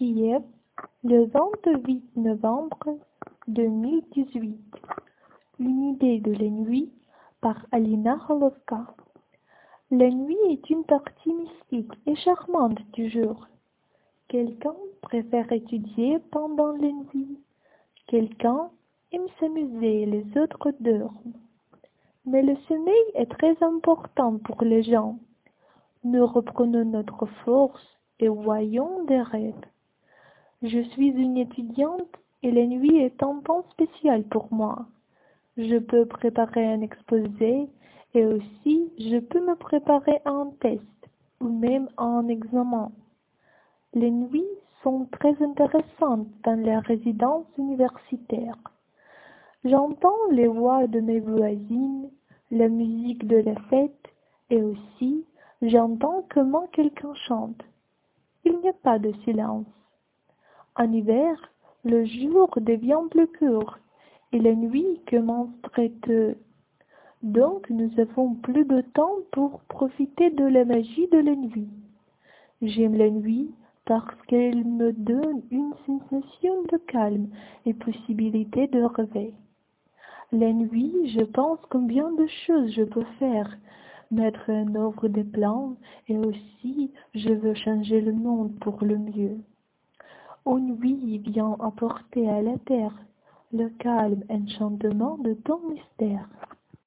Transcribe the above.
Kiev, le 28 novembre 2018. Une idée de la nuit par Alina Holovka. La nuit est une partie mystique et charmante du jour. Quelqu'un préfère étudier pendant la nuit. Quelqu'un aime s'amuser, les autres dorment. Mais le sommeil est très important pour les gens. Nous reprenons notre force et voyons des rêves. Je suis une étudiante et la nuit est un temps spécial pour moi. Je peux préparer un exposé et aussi je peux me préparer à un test ou même à un examen. Les nuits sont très intéressantes dans les résidences universitaires. J'entends les voix de mes voisines, la musique de la fête et aussi j'entends comment quelqu'un chante. Il n'y a pas de silence. En hiver, le jour devient plus court et la nuit commence très tôt. Donc nous avons plus de temps pour profiter de la magie de la nuit. J'aime la nuit parce qu'elle me donne une sensation de calme et possibilité de réveil. La nuit, je pense combien de choses je peux faire, mettre en œuvre des plans et aussi je veux changer le monde pour le mieux. Une nuit vient apporter à la terre le calme enchantement de ton mystère.